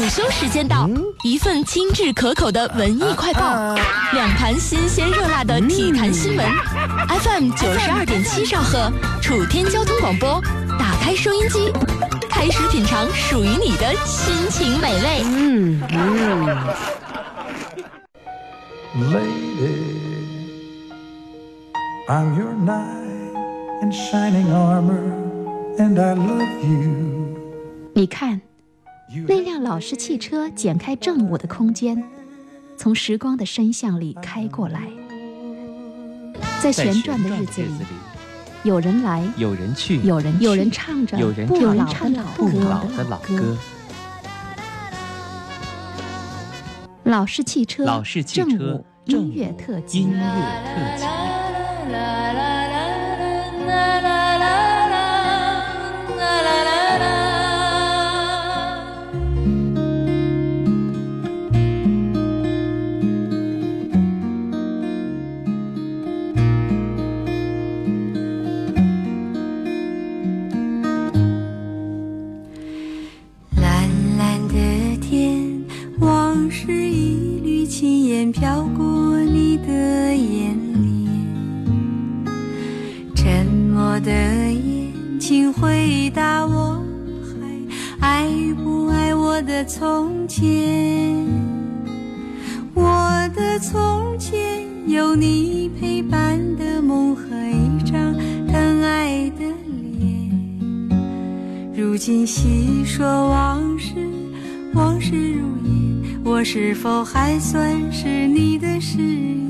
午休时间到，一份精致可口的文艺快报，两盘新鲜热辣的体坛新闻。FM 九十二点七兆赫，楚天交通广播，打开收音机，开始品尝属于你的心情美味。嗯嗯。Lady, I'm your knight in shining armor, and I love you. 你看，那辆老式汽车剪开正午的空间，从时光的深巷里开过来。在旋转的日子里，有人来，有人去，有人有人唱着不老的老歌。老式汽车，老式汽车，音乐特辑，音乐特辑。的眼，请回答我，还爱不爱我的从前？我的从前有你陪伴的梦和一张疼爱的脸，如今细说往事，往事如烟。我是否还算是你的誓言？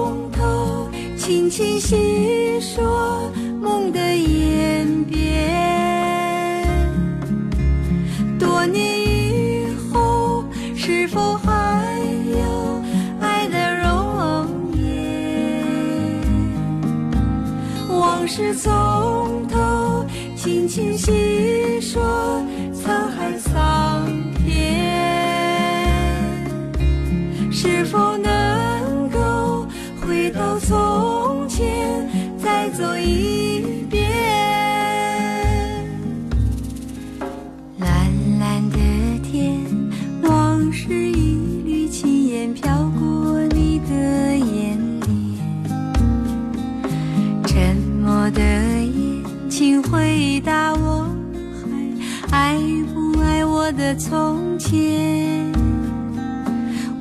轻轻细说梦的演变，多年以后是否还有爱的容颜？往事从头，轻轻细说。从前？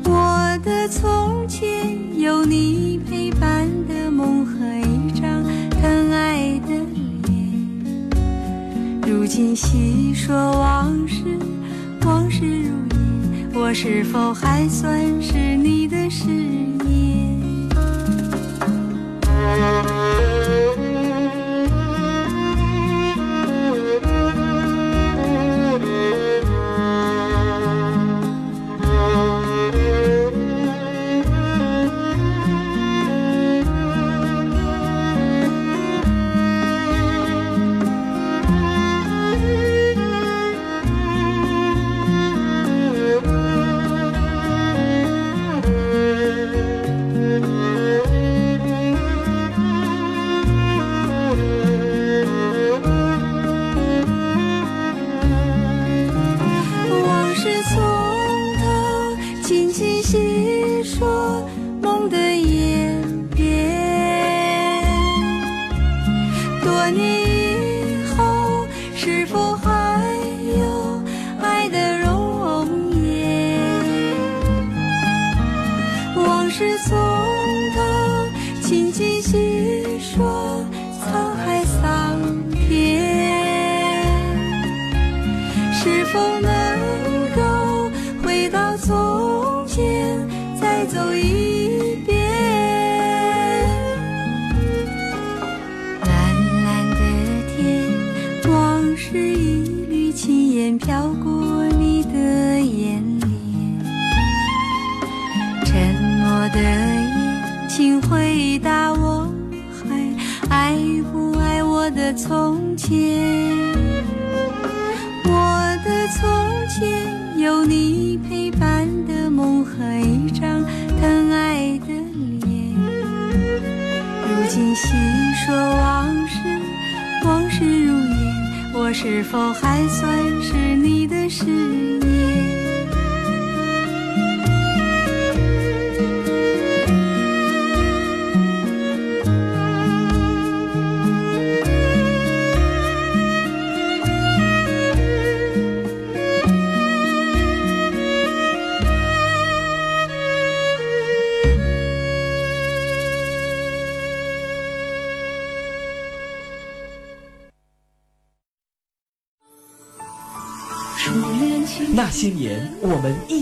我的从前有你陪伴的梦和一张疼爱的脸。如今细说往事，往事如烟，我是否还算是你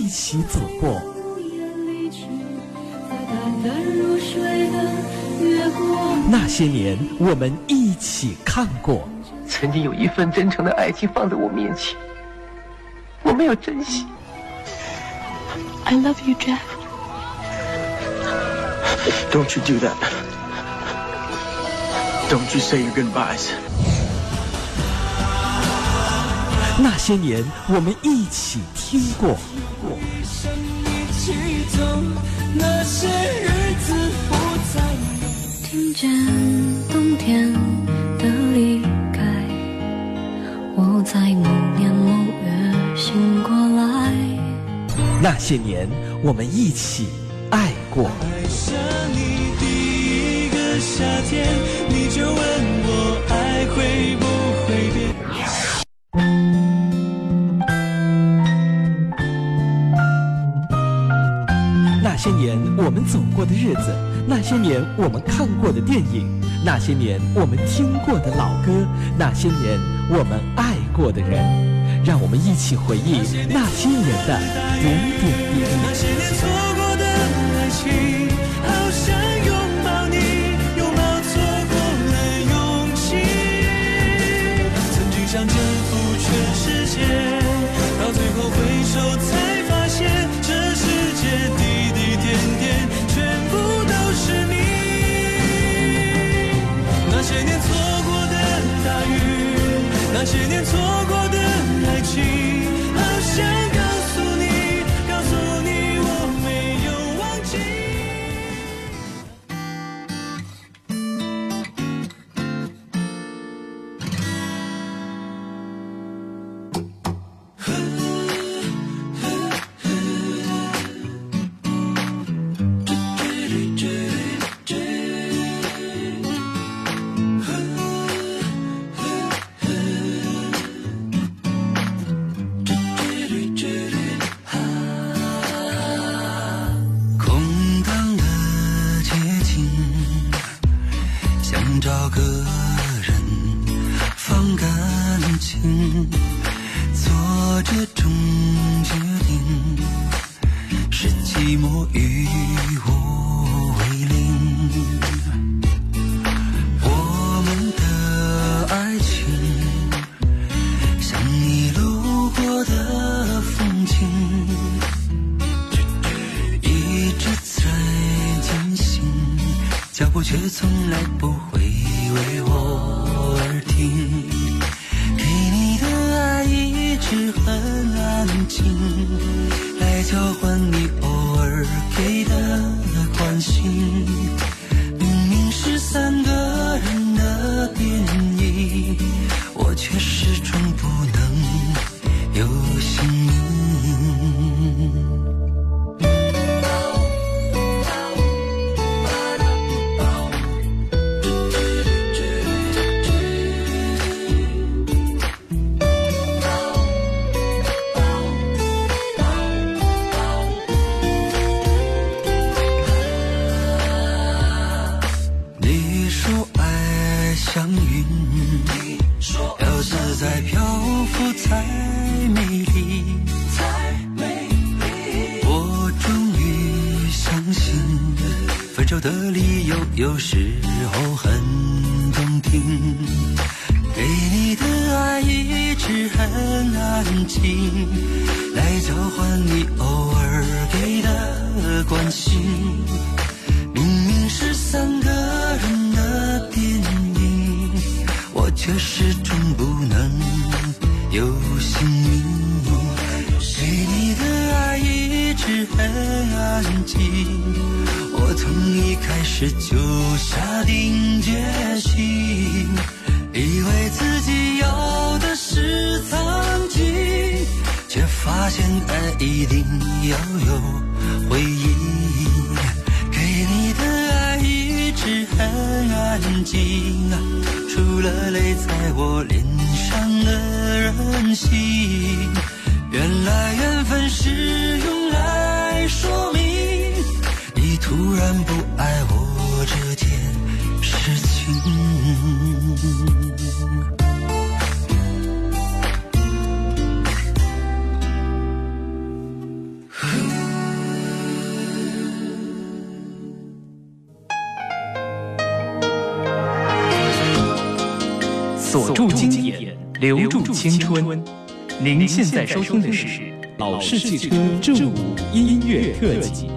一起走过；那些年，我们一起看过。曾经有一份真诚的爱情放在我面前，我没有珍惜。I love you, Jeff. Don't you do that. Don't you say your goodbyes. 那些年，我们一起听过；听见冬天的离开，我在某年某月醒过来。那些年，我们一起爱过。爱上你第一个夏天，你就问我爱会不我们走过的日子，那些年我们看过的电影，那些年我们听过的老歌，那些年我们爱过的人，让我们一起回忆那些年的点点滴那错从有姓名给你的爱一直很安静我从一开始就下定决心以为自己要的是曾经却发现爱一定要有回应给你的爱一直很安静除了泪在我脸伤的人心。原来缘分是用来说明，你突然不爱我，这件事情。留住青春。您现在收听的是老式汽车正午音乐特辑。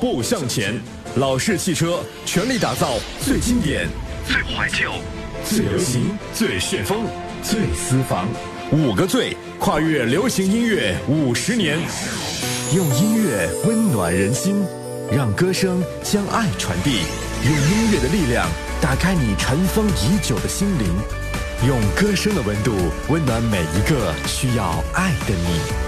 步向前。老式汽车全力打造最经典、最怀旧、最流行、最旋风、最私房。五个最，跨越流行音乐五十年，用音乐温暖人心，让歌声将爱传递，用音乐的力量打开你尘封已久的心灵，用歌声的温度温暖每一个需要爱的你。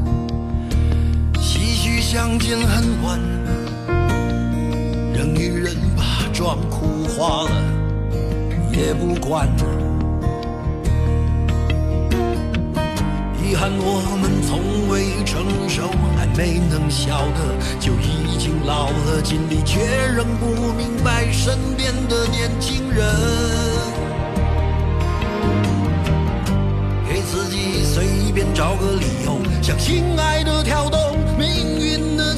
相见恨晚，人与人把妆哭花了也不管。遗憾我们从未成熟，还没能晓得，就已经老了，尽力却仍不明白身边的年轻人。给自己随便找个理由，向心爱的跳动。命运的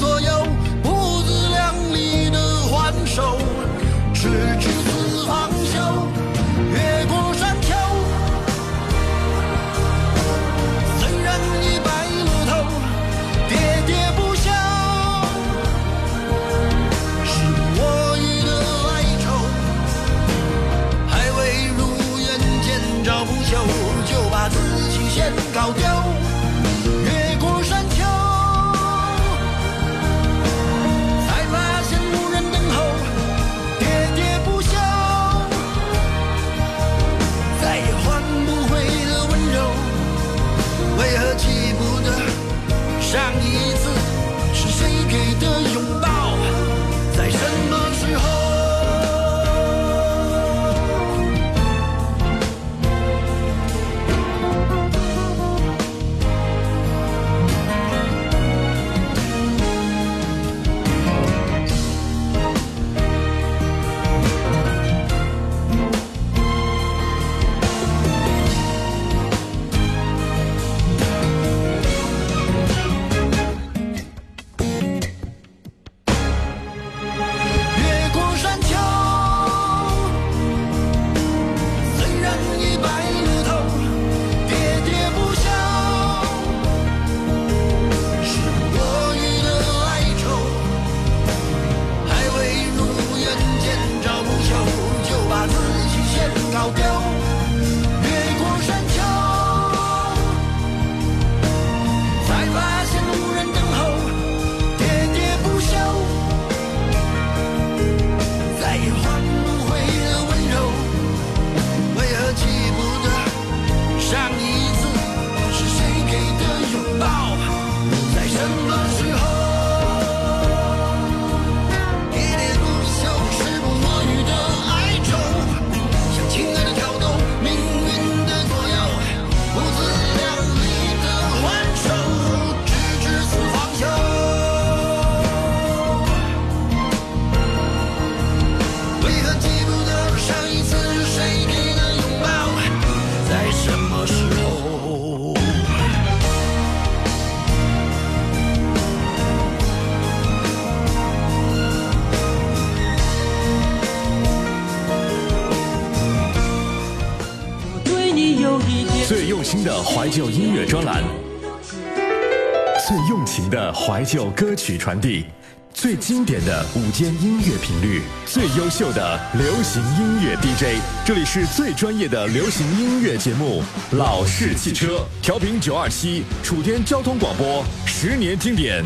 曲传递，最经典的午间音乐频率，最优秀的流行音乐 DJ，这里是最专业的流行音乐节目《老式汽车》，调频九二七，楚天交通广播，十年经典，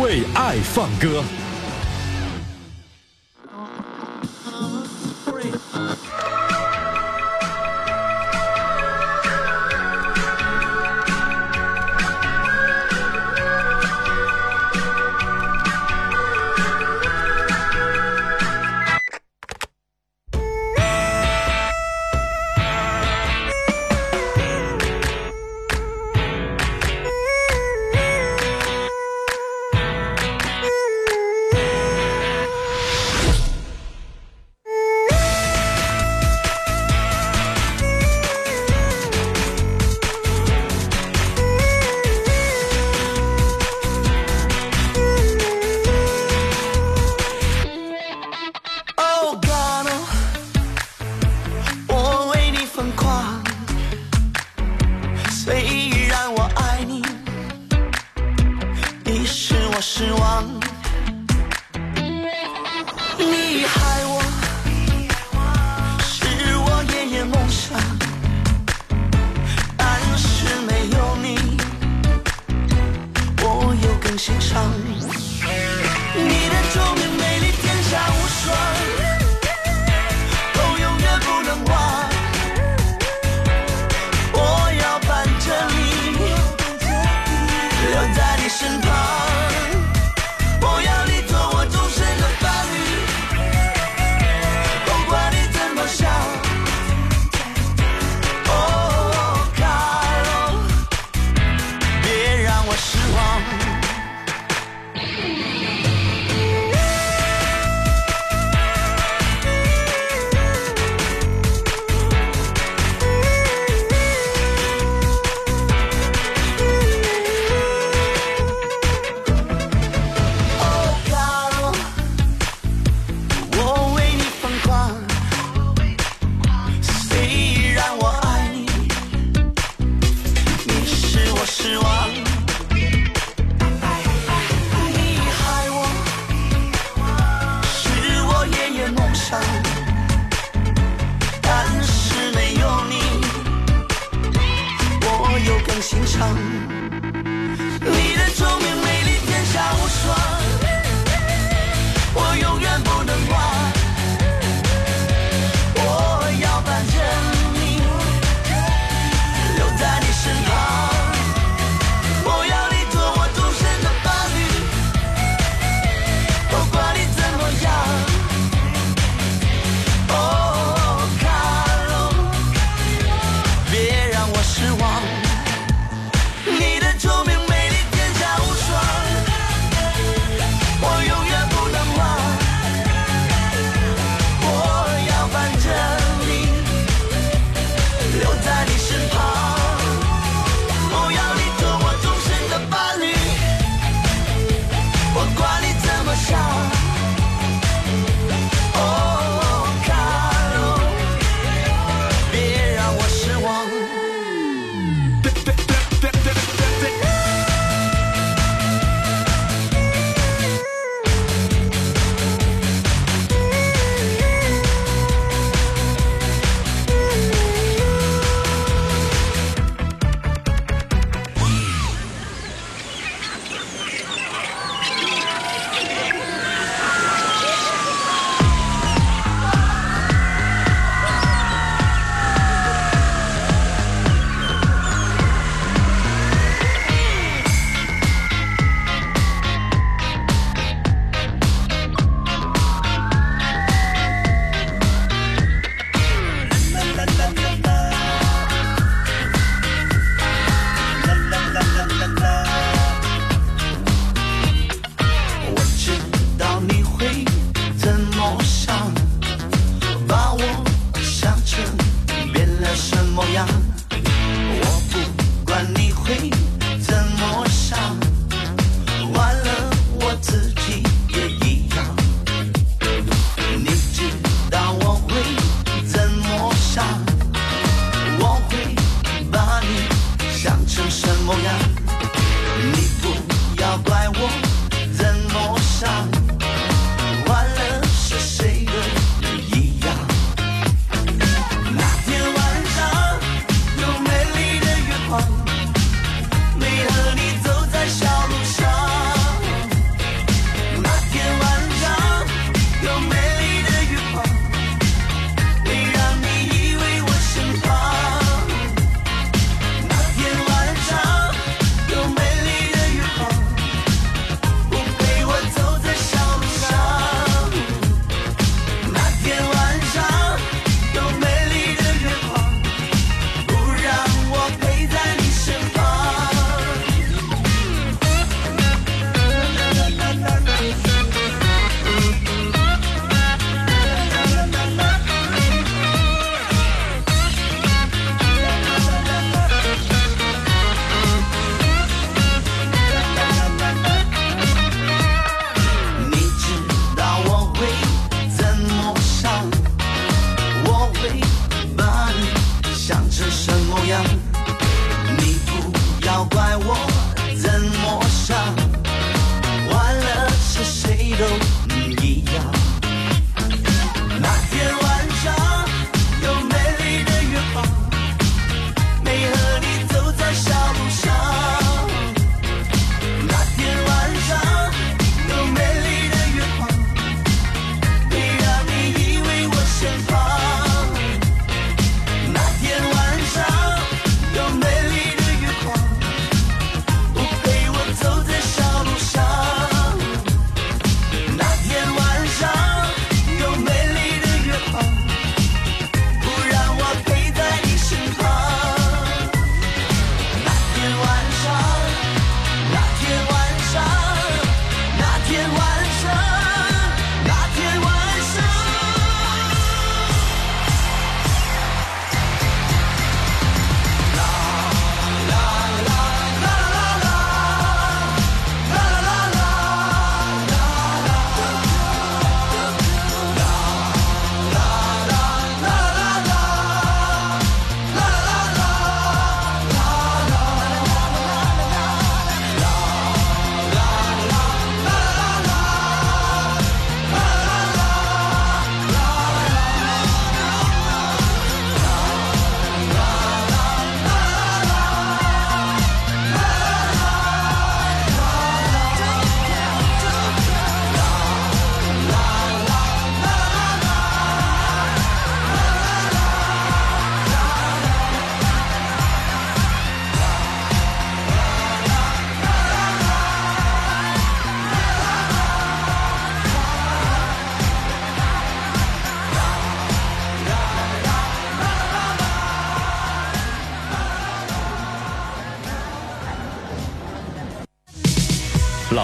为爱放歌。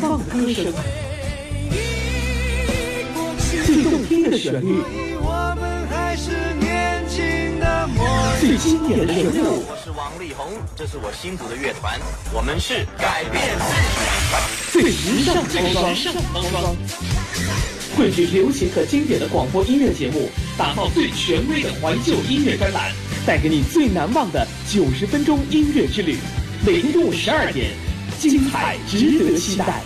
最难忘的歌声，最动听的旋律，最经典的人物。我是王力宏，这是我新组的乐团，我们是改变世最时尚的包装，汇聚流行和经典的广播音乐节目，打造最权威的怀旧音乐专栏，带给你最难忘的九十分钟音乐之旅。每天中午十二点。精彩值得期待。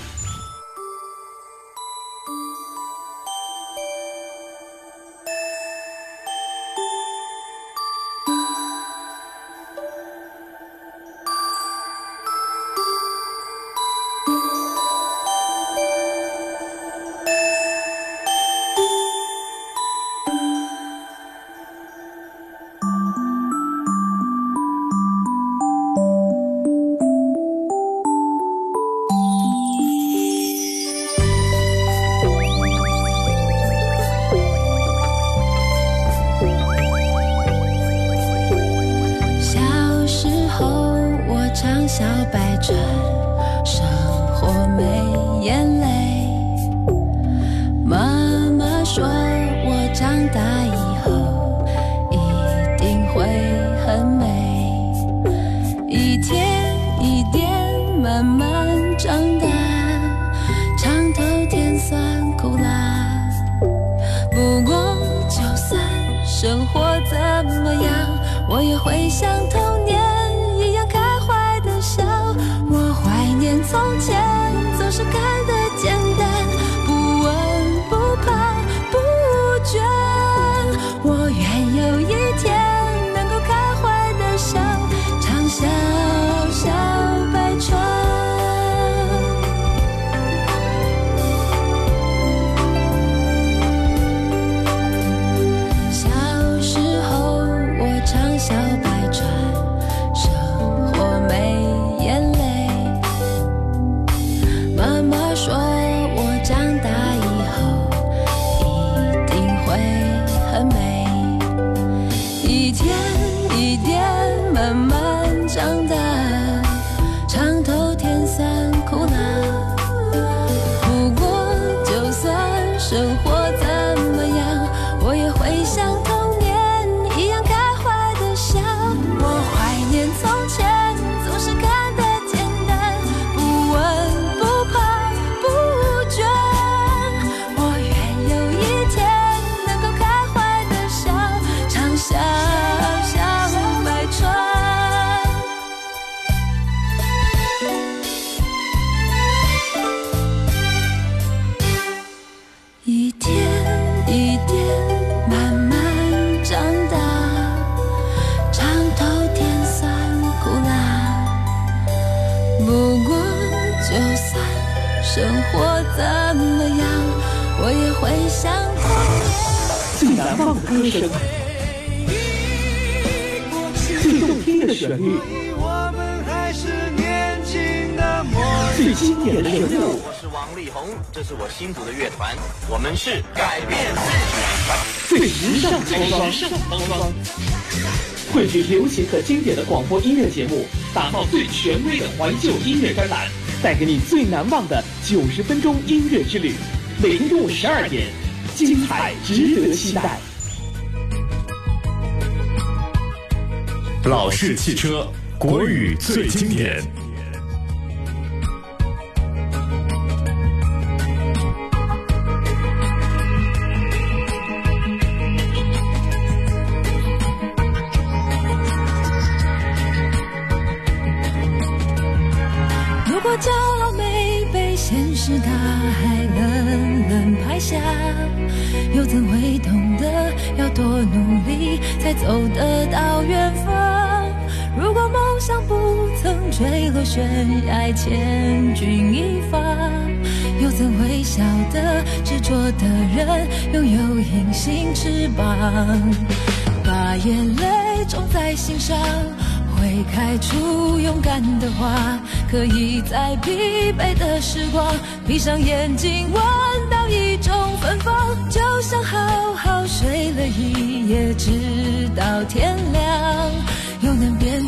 流行和经典的广播音乐节目，打造最权威的怀旧音乐专栏，带给你最难忘的九十分钟音乐之旅。每天中午十二点，精彩值得期待。老式汽车，国语最经典。悬崖，千钧一发，又怎会晓得执着的人拥有隐形翅膀？把眼泪种在心上。会开出勇敢的花，可以在疲惫的时光，闭上眼睛闻到一种芬芳，就像好好睡了一夜，直到天亮。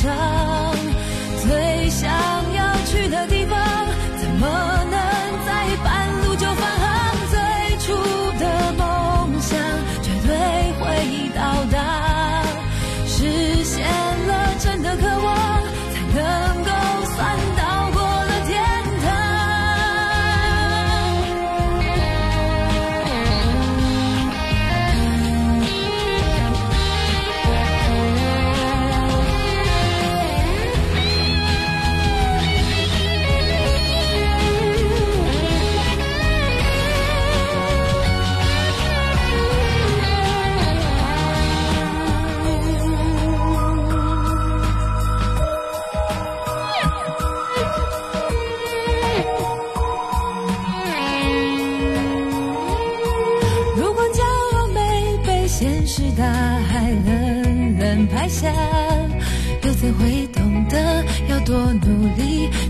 手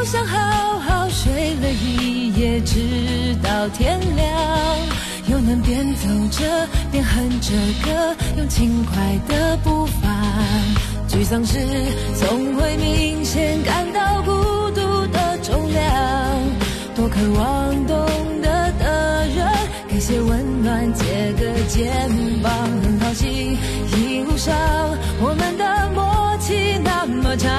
就像好好睡了一夜，直到天亮，又能边走着边哼着歌，用轻快的步伐。沮丧时总会明显感到孤独的重量，多渴望懂得的人。给些温暖，借个肩膀，很高兴一路上我们的默契那么长，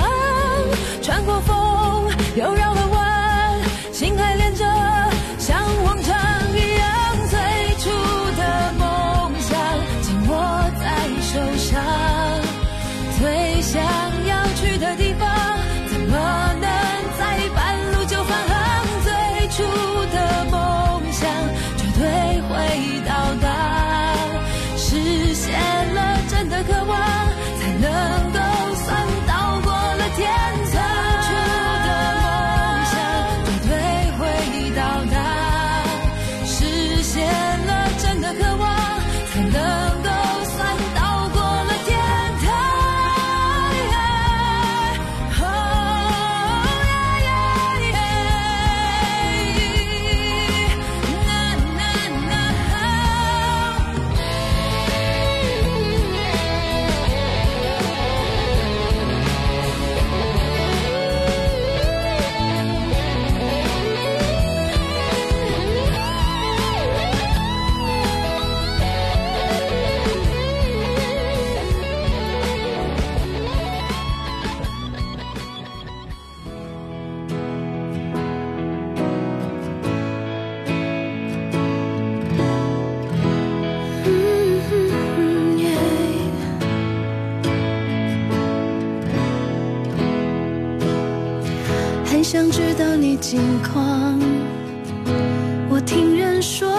想知道你近况。我听人说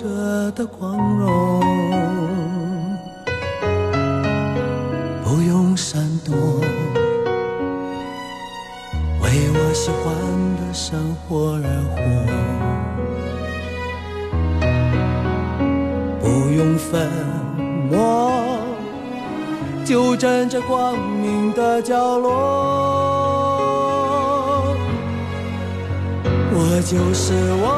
者的光荣，不用闪躲，为我喜欢的生活而活。不用粉墨，就站在光明的角落。我就是我，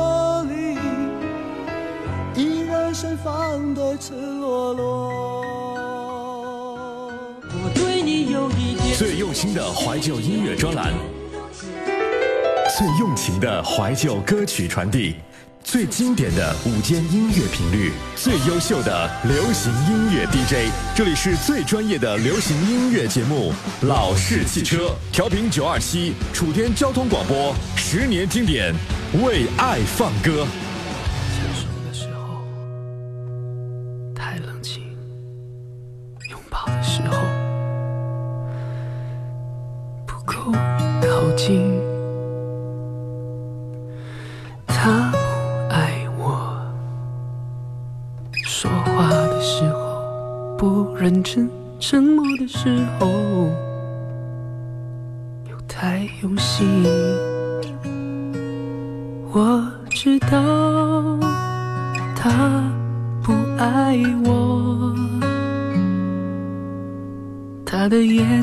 放的赤裸裸。我对你有一点。最用心的怀旧音乐专栏，最用情的怀旧歌曲传递。最经典的午间音乐频率，最优秀的流行音乐 DJ，这里是最专业的流行音乐节目《老式汽车》，调频九二七，楚天交通广播，十年经典，为爱放歌。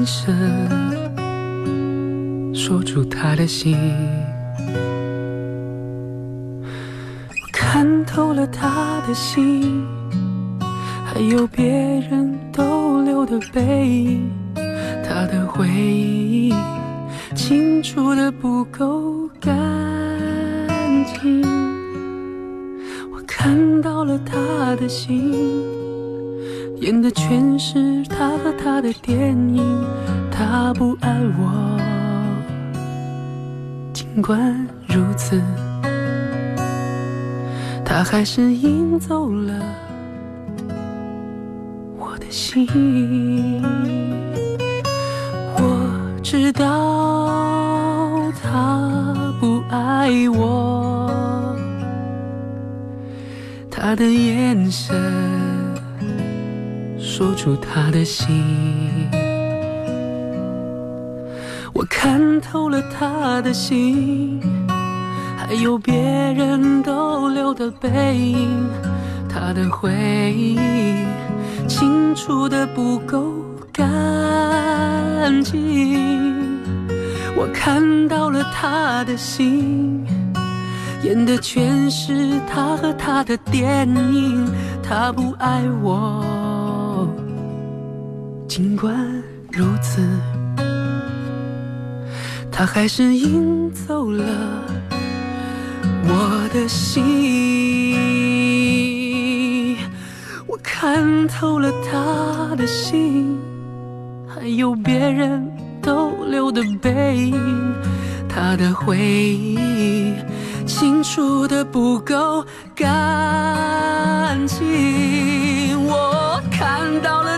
的眼神说出他的心。我看透了他的心。还有别人逗留的背影，他的回忆清除的不够干净。我看到了他的心，演的全是他和他的电影。他不爱我，尽管如此，他还是赢走了我的。心，我知道他不爱我，他的眼神说出他的心，我看透了他的心，还有别人逗留的背影，他的回忆。清楚的不够干净，我看到了他的心，演的全是他和他的电影。他不爱我，尽管如此，他还是赢走了我的心。我看透了他的心，还有别人逗留的背影，他的回忆清除的不够干净，我看到了。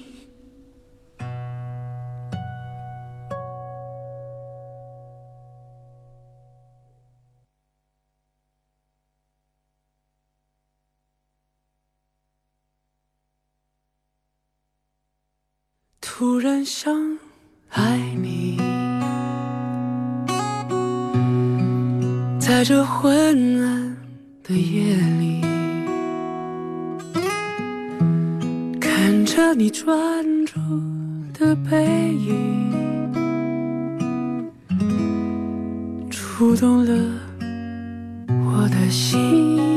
突然想爱你。在这昏暗的夜里看着你专注的背影触动了我的心。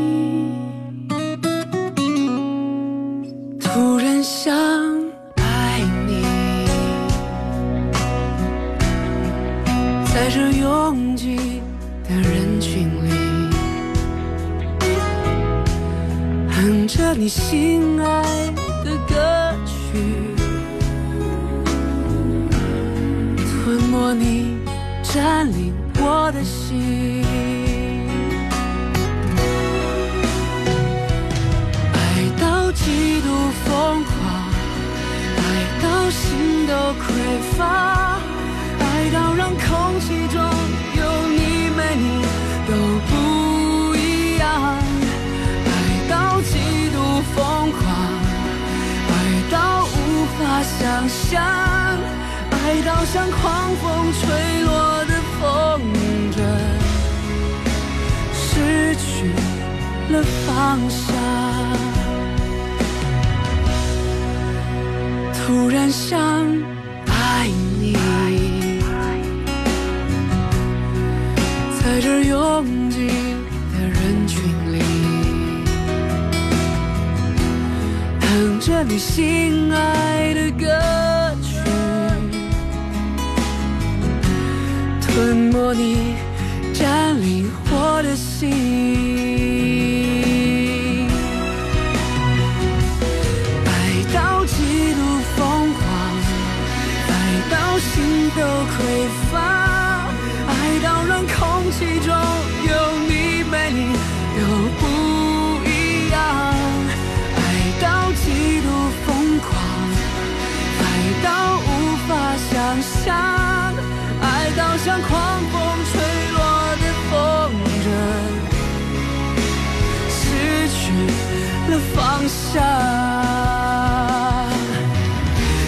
下，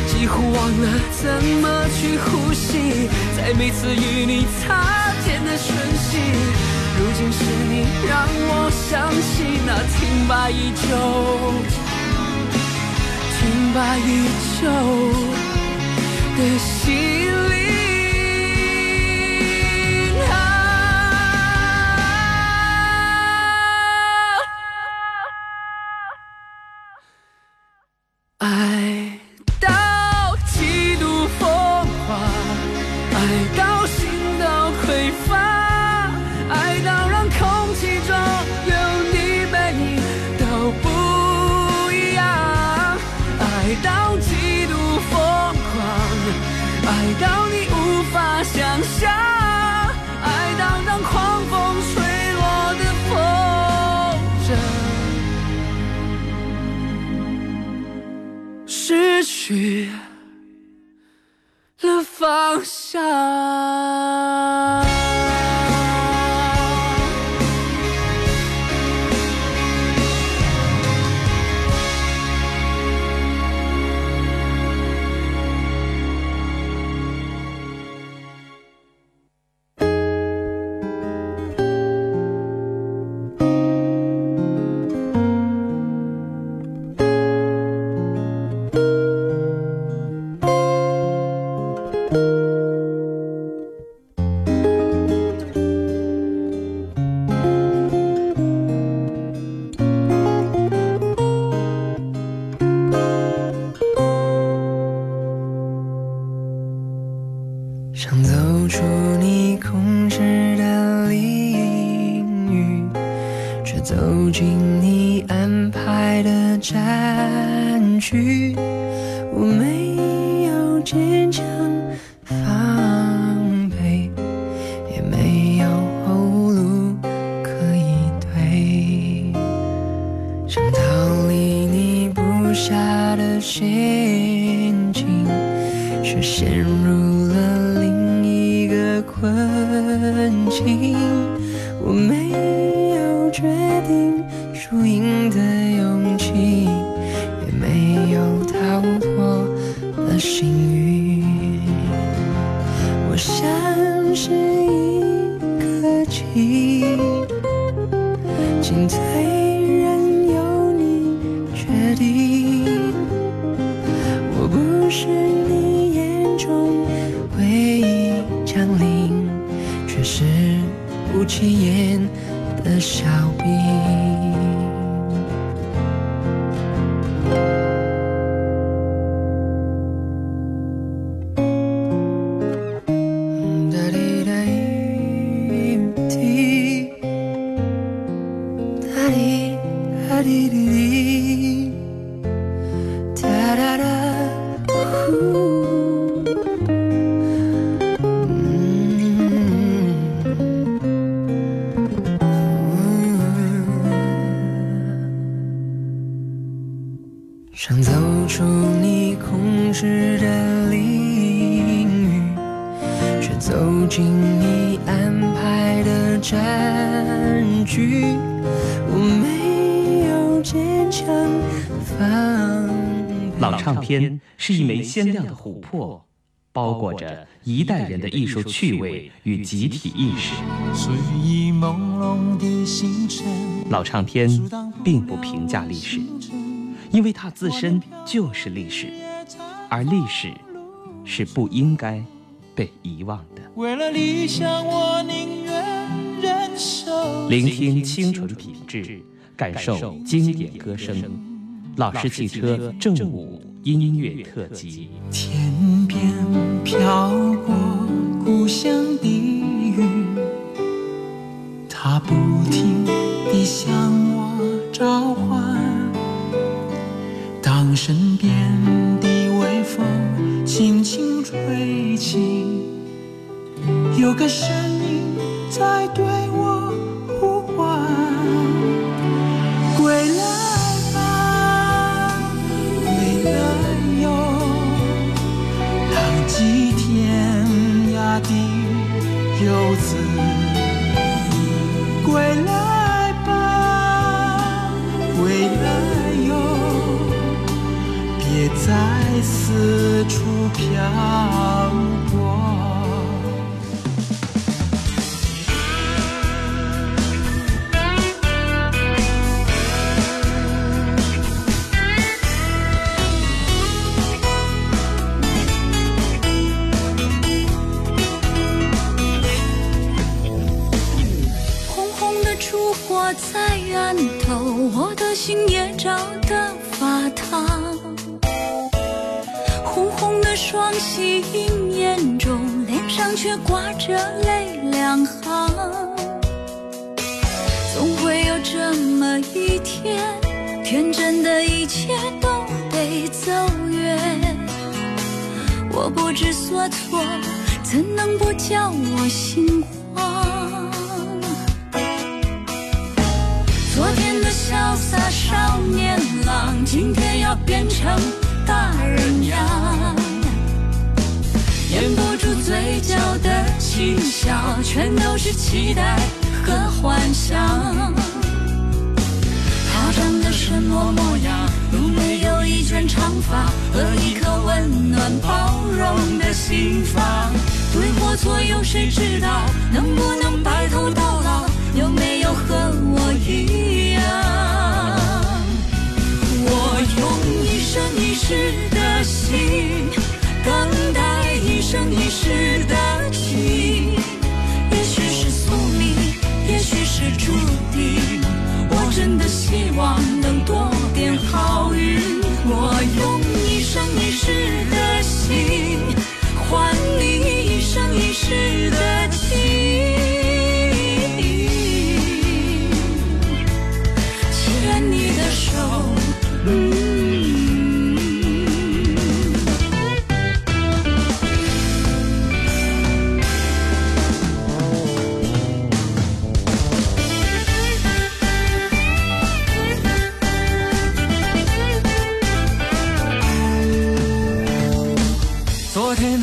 几乎忘了怎么去呼吸，在每次与你擦肩的瞬息，如今是你让我想起那停摆已久、停摆已久的心灵。想走出你控制的领域，却走进你安排的战局。裹着一代人的艺术趣味与集体意识。睡意朦胧的星辰，老唱片并不评价历史，因为它自身就是历史，而历史是不应该被遗忘的。为了理想，我宁愿忍受。聆听清纯品质，感受经典歌声。老式汽车正午音乐特辑。飘过故乡的云，它不停地向我召唤。当身边的微风轻轻吹起，有个声音在对游子，归来吧，归来哟，别再四处飘。我在案头，我的心也照得发烫。红红的双喜映眼中，脸上却挂着泪两行。总会有这么一天，天真的一切都被走远。我不知所措，怎能不叫我心慌？年郎，今天要变成大人样。掩不住嘴角的轻笑，全都是期待和幻想。他长得什么模样？有没有一卷长发和一颗温暖包容的心房？对或错，有谁知道？能不能白头到老？有没有和我一样？生一世的心，等待一生一世的情。也许是宿命，也许是注定。我真的希望能多点好运。我用一生一世的心，换你一生一世的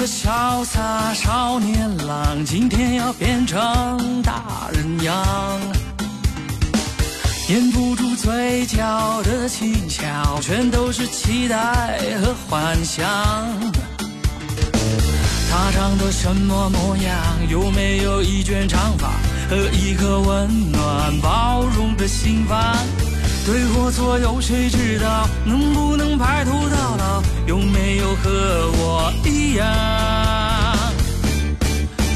潇洒少年郎，今天要变成大人样。掩不住嘴角的轻笑，全都是期待和幻想。他长得什么模样？有没有一卷长发和一颗温暖包容的心房？对或错有谁知道？能不能白头到老？有没有和我一样？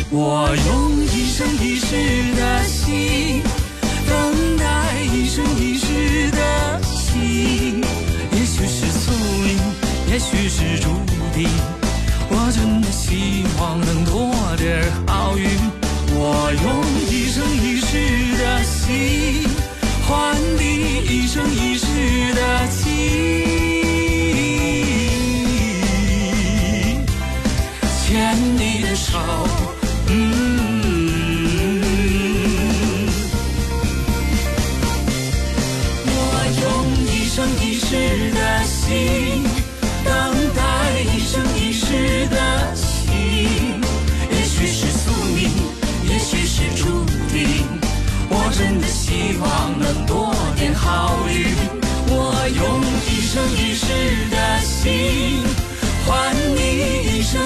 我用一生一世的心，等待一生一世的情。也许是宿命，也许是注定。我真的希望能多点好运。我用一生一世的心，换你一生一世的情。牵你的手，生一世的心，换你一生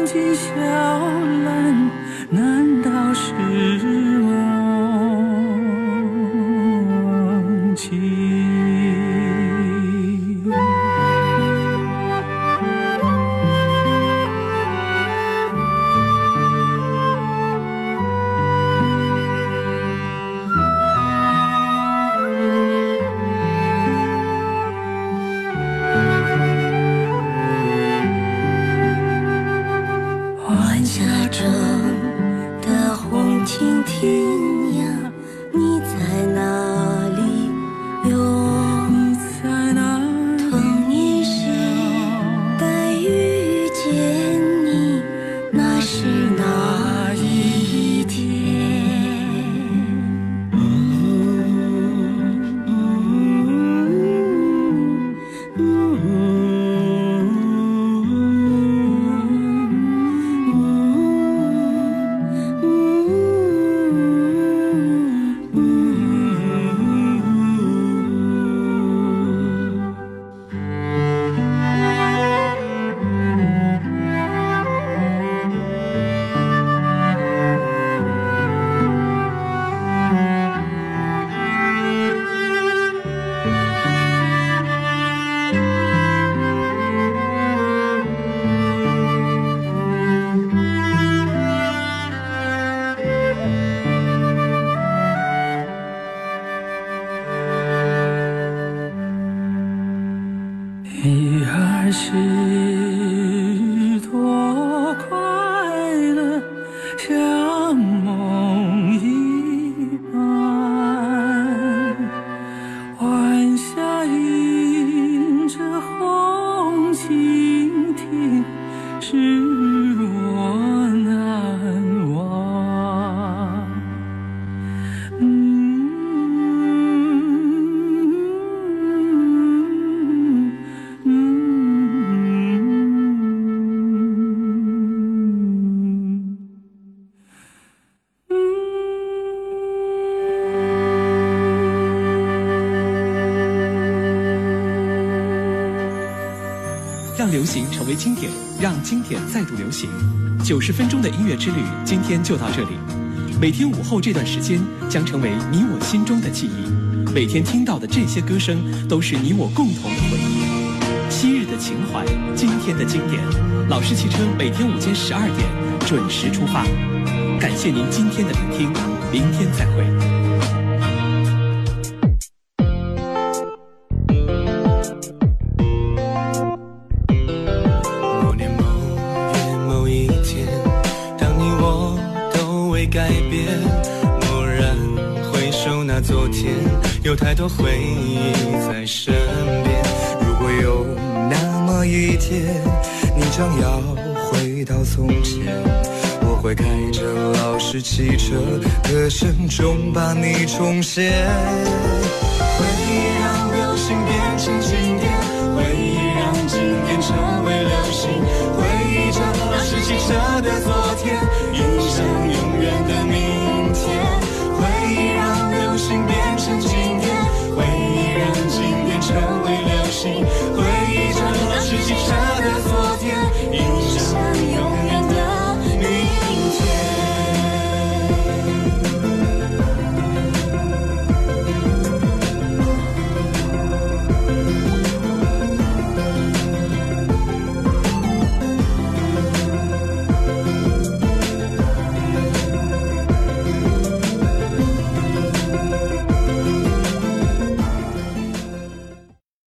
放进小篮，难道是经典，让经典再度流行。九十分钟的音乐之旅，今天就到这里。每天午后这段时间将成为你我心中的记忆。每天听到的这些歌声，都是你我共同的回忆。昔日的情怀，今天的经典。老式汽车每天午间十二点准时出发。感谢您今天的聆听，明天再会。想要回到从前，我会开着老式汽车，歌声中把你重现。回忆让流星变成经典，回忆让经典成为流星，回忆着老式汽车